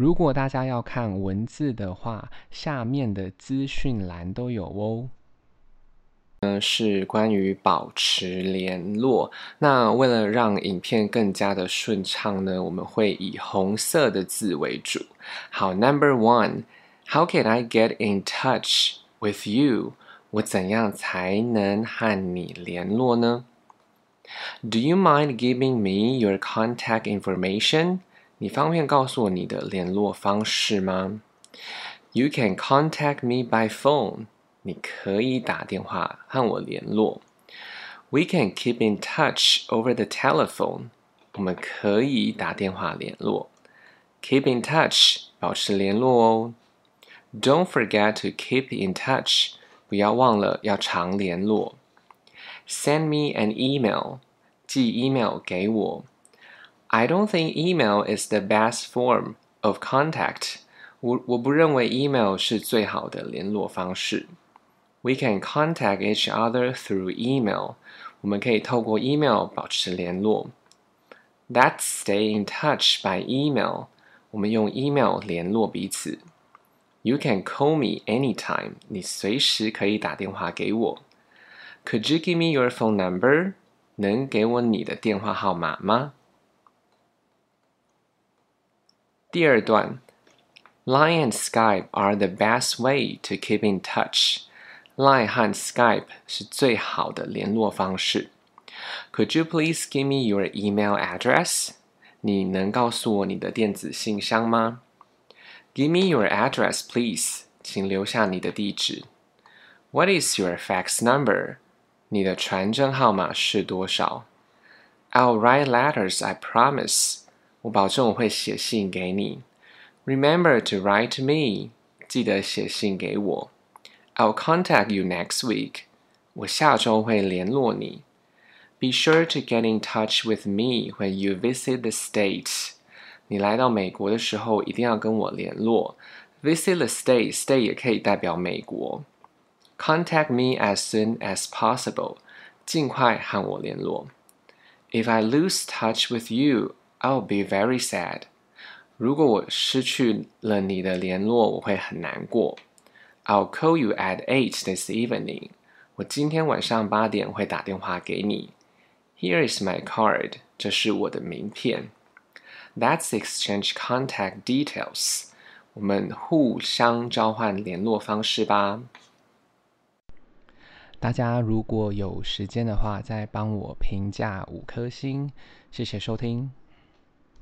如果大家要看文字的话，下面的资讯栏都有哦。呢是关于保持联络。那为了让影片更加的顺畅呢，我们会以红色的字为主。好，Number one，How can I get in touch with you？我怎样才能和你联络呢？Do you mind giving me your contact information？你方便告诉我你的联络方式吗？You can contact me by phone。你可以打电话和我联络。We can keep in touch over the telephone。我们可以打电话联络。Keep in touch，保持联络哦。Don't forget to keep in touch，不要忘了要常联络。Send me an email，寄 email 给我。I don't think email is the best form of contact。我我不认为 email 是最好的联络方式。We can contact each other through email。我们可以透过 email 保持联络。Let's stay in touch by email。我们用 email 联络彼此。You can call me anytime。你随时可以打电话给我。Could you give me your phone number？能给我你的电话号码吗？ 第二段，Line and Skype are the best way to keep in touch. Line 和 Skype 是最好的联络方式。Could you please give me your email address? 你能告诉我你的电子信箱吗？Give me your address, please. 请留下你的地址。What is your fax number? 你的传真号码是多少？I'll write letters, I promise. 我保证我会写信给你。Remember to write to me，记得写信给我。I'll contact you next week，我下周会联络你。Be sure to get in touch with me when you visit the States。你来到美国的时候一定要跟我联络。Visit the States，State 也可以代表美国。Contact me as soon as possible，尽快和我联络。If I lose touch with you。 I'll be very sad。如果我失去了你的联络，我会很难过。I'll call you at eight this evening。我今天晚上八点会打电话给你。Here is my card。这是我的名片。Let's exchange contact details。我们互相交换联络方式吧。大家如果有时间的话，再帮我评价五颗星，谢谢收听。